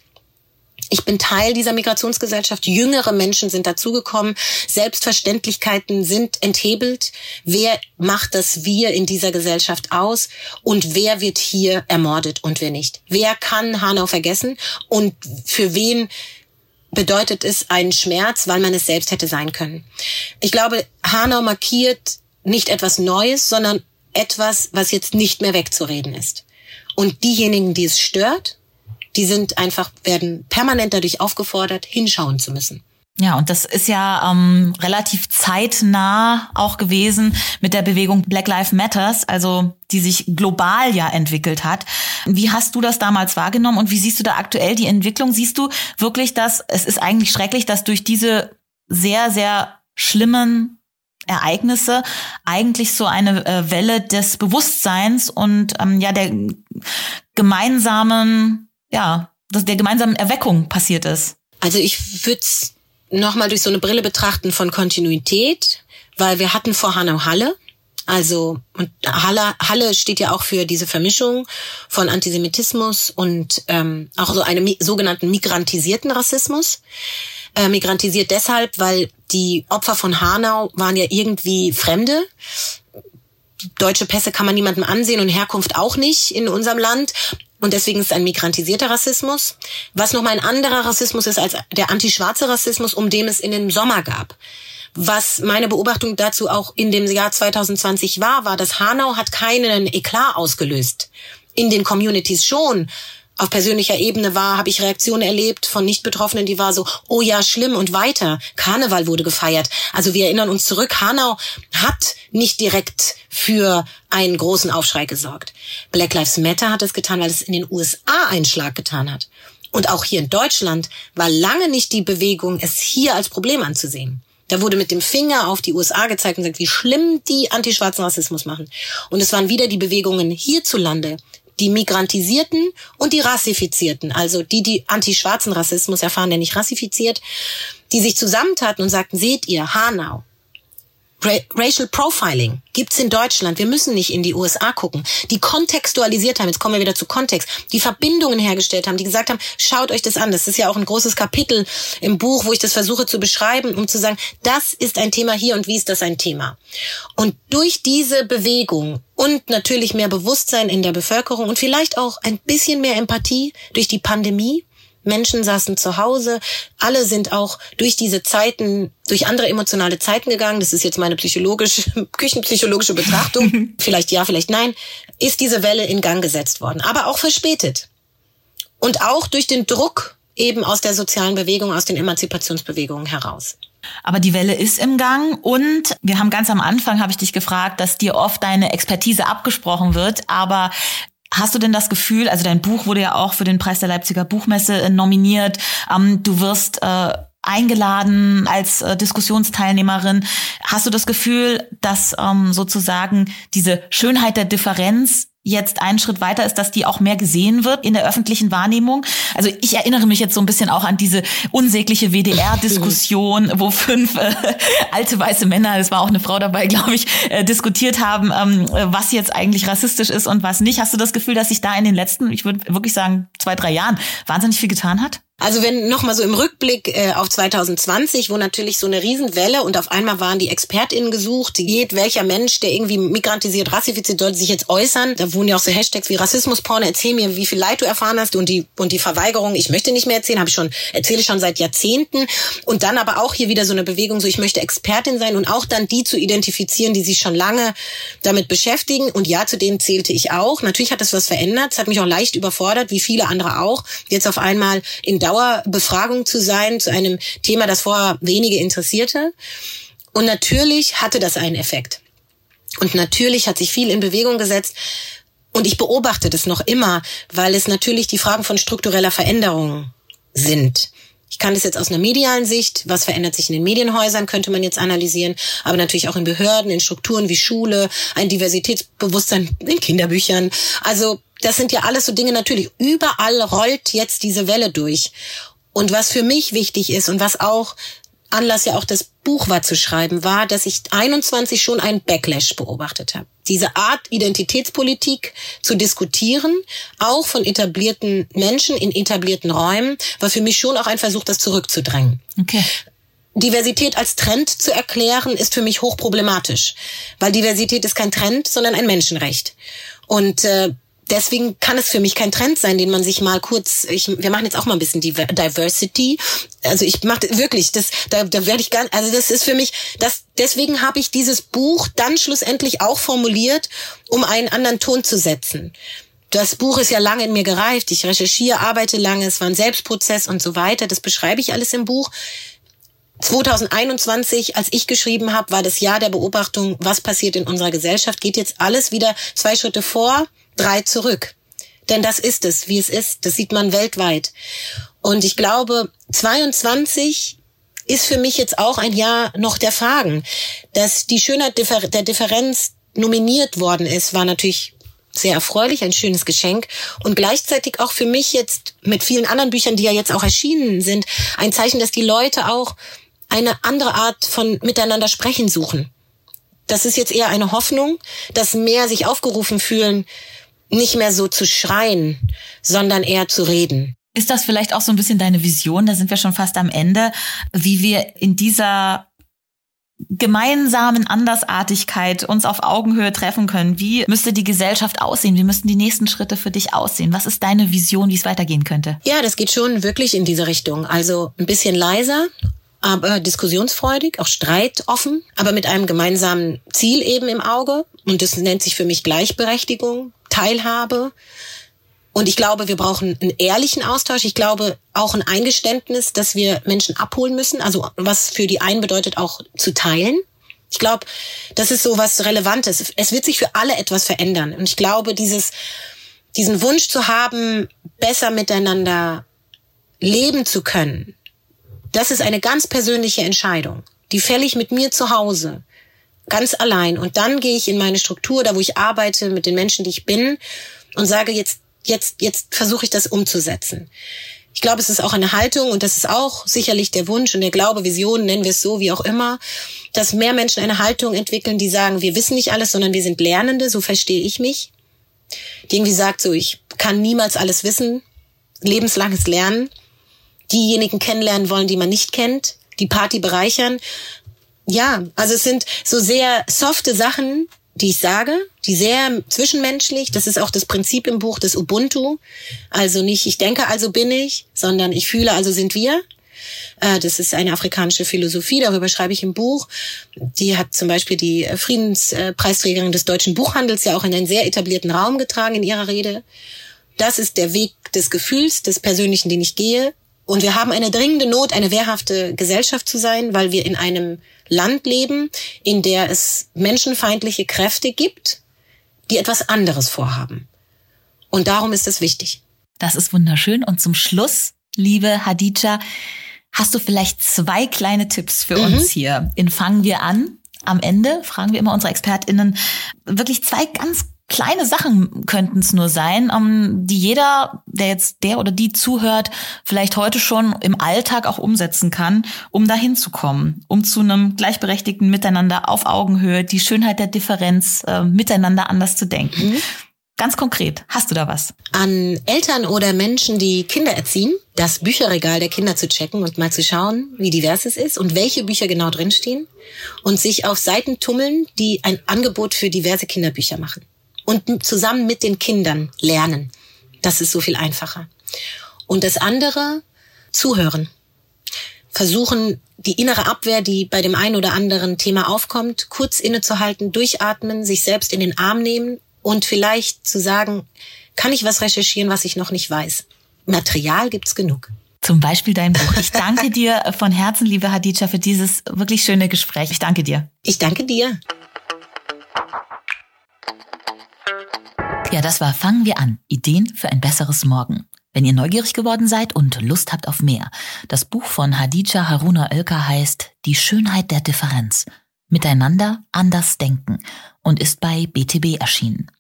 Ich bin Teil dieser Migrationsgesellschaft. Jüngere Menschen sind dazugekommen. Selbstverständlichkeiten sind enthebelt. Wer macht das Wir in dieser Gesellschaft aus? Und wer wird hier ermordet und wer nicht? Wer kann Hanau vergessen? Und für wen bedeutet es einen Schmerz, weil man es selbst hätte sein können? Ich glaube, Hanau markiert nicht etwas Neues, sondern etwas, was jetzt nicht mehr wegzureden ist. Und diejenigen, die es stört, die sind einfach, werden permanent dadurch aufgefordert, hinschauen zu müssen. Ja, und das ist ja ähm, relativ zeitnah auch gewesen mit der Bewegung Black Lives Matters, also die sich global ja entwickelt hat. Wie hast du das damals wahrgenommen und wie siehst du da aktuell die Entwicklung? Siehst du wirklich, dass es ist eigentlich schrecklich, dass durch diese sehr, sehr schlimmen Ereignisse eigentlich so eine äh, Welle des Bewusstseins und ähm, ja der gemeinsamen ja, dass der gemeinsamen Erweckung passiert ist? Also ich würde es nochmal durch so eine Brille betrachten von Kontinuität, weil wir hatten vor Hanau Halle, also und Halle, Halle steht ja auch für diese Vermischung von Antisemitismus und ähm, auch so einem sogenannten migrantisierten Rassismus. Äh, migrantisiert deshalb, weil die Opfer von Hanau waren ja irgendwie Fremde. Deutsche Pässe kann man niemandem ansehen und Herkunft auch nicht in unserem Land. Und deswegen ist es ein migrantisierter Rassismus, was nochmal ein anderer Rassismus ist als der antischwarze Rassismus, um den es in den Sommer gab. Was meine Beobachtung dazu auch in dem Jahr 2020 war, war, dass Hanau hat keinen Eklat ausgelöst. In den Communities schon auf persönlicher Ebene war, habe ich Reaktionen erlebt von Nicht-Betroffenen, die war so, oh ja, schlimm und weiter. Karneval wurde gefeiert. Also wir erinnern uns zurück, Hanau hat nicht direkt für einen großen Aufschrei gesorgt. Black Lives Matter hat es getan, weil es in den USA einen Schlag getan hat. Und auch hier in Deutschland war lange nicht die Bewegung, es hier als Problem anzusehen. Da wurde mit dem Finger auf die USA gezeigt und gesagt, wie schlimm die antischwarzen Rassismus machen. Und es waren wieder die Bewegungen hierzulande, die Migrantisierten und die Rassifizierten, also die, die anti-schwarzen Rassismus erfahren, der nicht rassifiziert, die sich zusammentaten und sagten, seht ihr, Hanau, Racial Profiling gibt's in Deutschland. Wir müssen nicht in die USA gucken. Die kontextualisiert haben, jetzt kommen wir wieder zu Kontext, die Verbindungen hergestellt haben, die gesagt haben, schaut euch das an. Das ist ja auch ein großes Kapitel im Buch, wo ich das versuche zu beschreiben, um zu sagen, das ist ein Thema hier und wie ist das ein Thema. Und durch diese Bewegung und natürlich mehr Bewusstsein in der Bevölkerung und vielleicht auch ein bisschen mehr Empathie durch die Pandemie, Menschen saßen zu Hause. Alle sind auch durch diese Zeiten, durch andere emotionale Zeiten gegangen. Das ist jetzt meine psychologische, küchenpsychologische Betrachtung. vielleicht ja, vielleicht nein. Ist diese Welle in Gang gesetzt worden. Aber auch verspätet. Und auch durch den Druck eben aus der sozialen Bewegung, aus den Emanzipationsbewegungen heraus. Aber die Welle ist im Gang und wir haben ganz am Anfang, habe ich dich gefragt, dass dir oft deine Expertise abgesprochen wird, aber Hast du denn das Gefühl, also dein Buch wurde ja auch für den Preis der Leipziger Buchmesse äh, nominiert, ähm, du wirst äh, eingeladen als äh, Diskussionsteilnehmerin. Hast du das Gefühl, dass ähm, sozusagen diese Schönheit der Differenz jetzt einen Schritt weiter ist, dass die auch mehr gesehen wird in der öffentlichen Wahrnehmung. Also ich erinnere mich jetzt so ein bisschen auch an diese unsägliche WDR-Diskussion, wo fünf äh, alte weiße Männer, es war auch eine Frau dabei, glaube ich, äh, diskutiert haben, ähm, was jetzt eigentlich rassistisch ist und was nicht. Hast du das Gefühl, dass sich da in den letzten, ich würde wirklich sagen, zwei, drei Jahren wahnsinnig viel getan hat? Also wenn nochmal so im Rückblick äh, auf 2020, wo natürlich so eine Riesenwelle und auf einmal waren die ExpertInnen gesucht, geht welcher Mensch, der irgendwie migrantisiert, rassifiziert, sollte sich jetzt äußern. Da wurden ja auch so Hashtags wie Rassismusporno, erzähl mir, wie viel Leid du erfahren hast und die, und die Verweigerung, ich möchte nicht mehr erzählen, habe ich schon, erzähle schon seit Jahrzehnten. Und dann aber auch hier wieder so eine Bewegung, so ich möchte Expertin sein und auch dann die zu identifizieren, die sich schon lange damit beschäftigen. Und ja, zu denen zählte ich auch. Natürlich hat das was verändert. Es hat mich auch leicht überfordert, wie viele andere auch. Jetzt auf einmal in Dauer Dauerbefragung zu sein zu einem Thema, das vorher wenige interessierte. Und natürlich hatte das einen Effekt. Und natürlich hat sich viel in Bewegung gesetzt. Und ich beobachte das noch immer, weil es natürlich die Fragen von struktureller Veränderung sind. Ich kann das jetzt aus einer medialen Sicht, was verändert sich in den Medienhäusern, könnte man jetzt analysieren, aber natürlich auch in Behörden, in Strukturen wie Schule, ein Diversitätsbewusstsein in Kinderbüchern. Also das sind ja alles so Dinge natürlich. Überall rollt jetzt diese Welle durch. Und was für mich wichtig ist und was auch Anlass ja auch das Buch war zu schreiben, war, dass ich 21 schon einen Backlash beobachtet habe. Diese Art Identitätspolitik zu diskutieren, auch von etablierten Menschen in etablierten Räumen, war für mich schon auch ein Versuch, das zurückzudrängen. Okay. Diversität als Trend zu erklären, ist für mich hochproblematisch, weil Diversität ist kein Trend, sondern ein Menschenrecht. Und äh, deswegen kann es für mich kein Trend sein, den man sich mal kurz, ich, wir machen jetzt auch mal ein bisschen Diversity. Also ich mache wirklich, das, da, da werde ich gar, also das ist für mich, das, deswegen habe ich dieses Buch dann schlussendlich auch formuliert, um einen anderen Ton zu setzen. Das Buch ist ja lange in mir gereift. Ich recherchiere, arbeite lange. Es war ein Selbstprozess und so weiter. Das beschreibe ich alles im Buch. 2021, als ich geschrieben habe, war das Jahr der Beobachtung, was passiert in unserer Gesellschaft. Geht jetzt alles wieder zwei Schritte vor, drei zurück. Denn das ist es, wie es ist. Das sieht man weltweit. Und ich glaube, 22 ist für mich jetzt auch ein Jahr noch der Fragen. Dass die Schönheit der Differenz nominiert worden ist, war natürlich sehr erfreulich, ein schönes Geschenk und gleichzeitig auch für mich jetzt mit vielen anderen Büchern, die ja jetzt auch erschienen sind, ein Zeichen, dass die Leute auch eine andere Art von miteinander sprechen suchen. Das ist jetzt eher eine Hoffnung, dass mehr sich aufgerufen fühlen, nicht mehr so zu schreien, sondern eher zu reden. Ist das vielleicht auch so ein bisschen deine Vision? Da sind wir schon fast am Ende, wie wir in dieser gemeinsamen Andersartigkeit uns auf Augenhöhe treffen können. Wie müsste die Gesellschaft aussehen? Wie müssten die nächsten Schritte für dich aussehen? Was ist deine Vision, wie es weitergehen könnte? Ja, das geht schon wirklich in diese Richtung. Also ein bisschen leiser, aber diskussionsfreudig, auch streitoffen, aber mit einem gemeinsamen Ziel eben im Auge. Und das nennt sich für mich Gleichberechtigung, Teilhabe. Und ich glaube, wir brauchen einen ehrlichen Austausch. Ich glaube auch ein Eingeständnis, dass wir Menschen abholen müssen. Also was für die einen bedeutet auch zu teilen. Ich glaube, das ist so was Relevantes. Es wird sich für alle etwas verändern. Und ich glaube, dieses, diesen Wunsch zu haben, besser miteinander leben zu können, das ist eine ganz persönliche Entscheidung. Die fälle ich mit mir zu Hause. Ganz allein. Und dann gehe ich in meine Struktur, da wo ich arbeite, mit den Menschen, die ich bin, und sage jetzt, jetzt, jetzt versuche ich das umzusetzen. Ich glaube, es ist auch eine Haltung und das ist auch sicherlich der Wunsch und der Glaube, Vision, nennen wir es so, wie auch immer, dass mehr Menschen eine Haltung entwickeln, die sagen, wir wissen nicht alles, sondern wir sind Lernende, so verstehe ich mich. Die irgendwie sagt so, ich kann niemals alles wissen, lebenslanges Lernen diejenigen kennenlernen wollen, die man nicht kennt, die Party bereichern. Ja, also es sind so sehr softe Sachen, die ich sage, die sehr zwischenmenschlich, das ist auch das Prinzip im Buch des Ubuntu. Also nicht ich denke, also bin ich, sondern ich fühle, also sind wir. Äh, das ist eine afrikanische Philosophie, darüber schreibe ich im Buch. Die hat zum Beispiel die Friedenspreisträgerin des deutschen Buchhandels ja auch in einen sehr etablierten Raum getragen in ihrer Rede. Das ist der Weg des Gefühls, des Persönlichen, den ich gehe. Und wir haben eine dringende Not, eine wehrhafte Gesellschaft zu sein, weil wir in einem Land leben, in der es menschenfeindliche Kräfte gibt, die etwas anderes vorhaben. Und darum ist es wichtig. Das ist wunderschön. Und zum Schluss, liebe Hadija, hast du vielleicht zwei kleine Tipps für mhm. uns hier? In Fangen wir an. Am Ende fragen wir immer unsere ExpertInnen wirklich zwei ganz kleine Sachen könnten es nur sein, um, die jeder, der jetzt der oder die zuhört, vielleicht heute schon im Alltag auch umsetzen kann, um dahin zu kommen, um zu einem gleichberechtigten Miteinander auf Augenhöhe, die Schönheit der Differenz, äh, miteinander anders zu denken. Mhm. Ganz konkret, hast du da was? An Eltern oder Menschen, die Kinder erziehen, das Bücherregal der Kinder zu checken und mal zu schauen, wie divers es ist und welche Bücher genau drinstehen und sich auf Seiten tummeln, die ein Angebot für diverse Kinderbücher machen. Und zusammen mit den Kindern lernen. Das ist so viel einfacher. Und das andere, zuhören. Versuchen, die innere Abwehr, die bei dem einen oder anderen Thema aufkommt, kurz innezuhalten, durchatmen, sich selbst in den Arm nehmen und vielleicht zu sagen, kann ich was recherchieren, was ich noch nicht weiß? Material gibt's genug. Zum Beispiel dein Buch. Ich danke dir von Herzen, liebe Hadija, für dieses wirklich schöne Gespräch. Ich danke dir. Ich danke dir. Ja, das war Fangen wir an. Ideen für ein besseres Morgen. Wenn ihr neugierig geworden seid und Lust habt auf mehr, das Buch von Hadija Haruna Oelker heißt Die Schönheit der Differenz. Miteinander anders denken und ist bei BTB erschienen.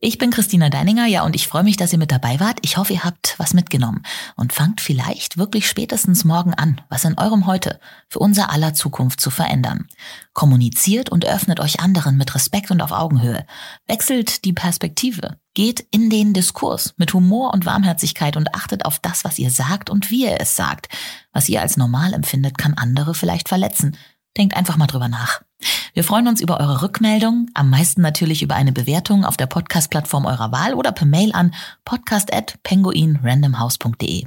Ich bin Christina Deininger, ja, und ich freue mich, dass ihr mit dabei wart. Ich hoffe, ihr habt was mitgenommen und fangt vielleicht wirklich spätestens morgen an, was in eurem Heute für unser aller Zukunft zu verändern. Kommuniziert und öffnet euch anderen mit Respekt und auf Augenhöhe. Wechselt die Perspektive. Geht in den Diskurs mit Humor und Warmherzigkeit und achtet auf das, was ihr sagt und wie ihr es sagt. Was ihr als normal empfindet, kann andere vielleicht verletzen. Denkt einfach mal drüber nach. Wir freuen uns über eure Rückmeldung, am meisten natürlich über eine Bewertung auf der Podcast-Plattform eurer Wahl oder per Mail an podcast@penguinrandomhouse.de.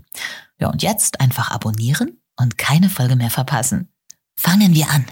Ja, und jetzt einfach abonnieren und keine Folge mehr verpassen. Fangen wir an.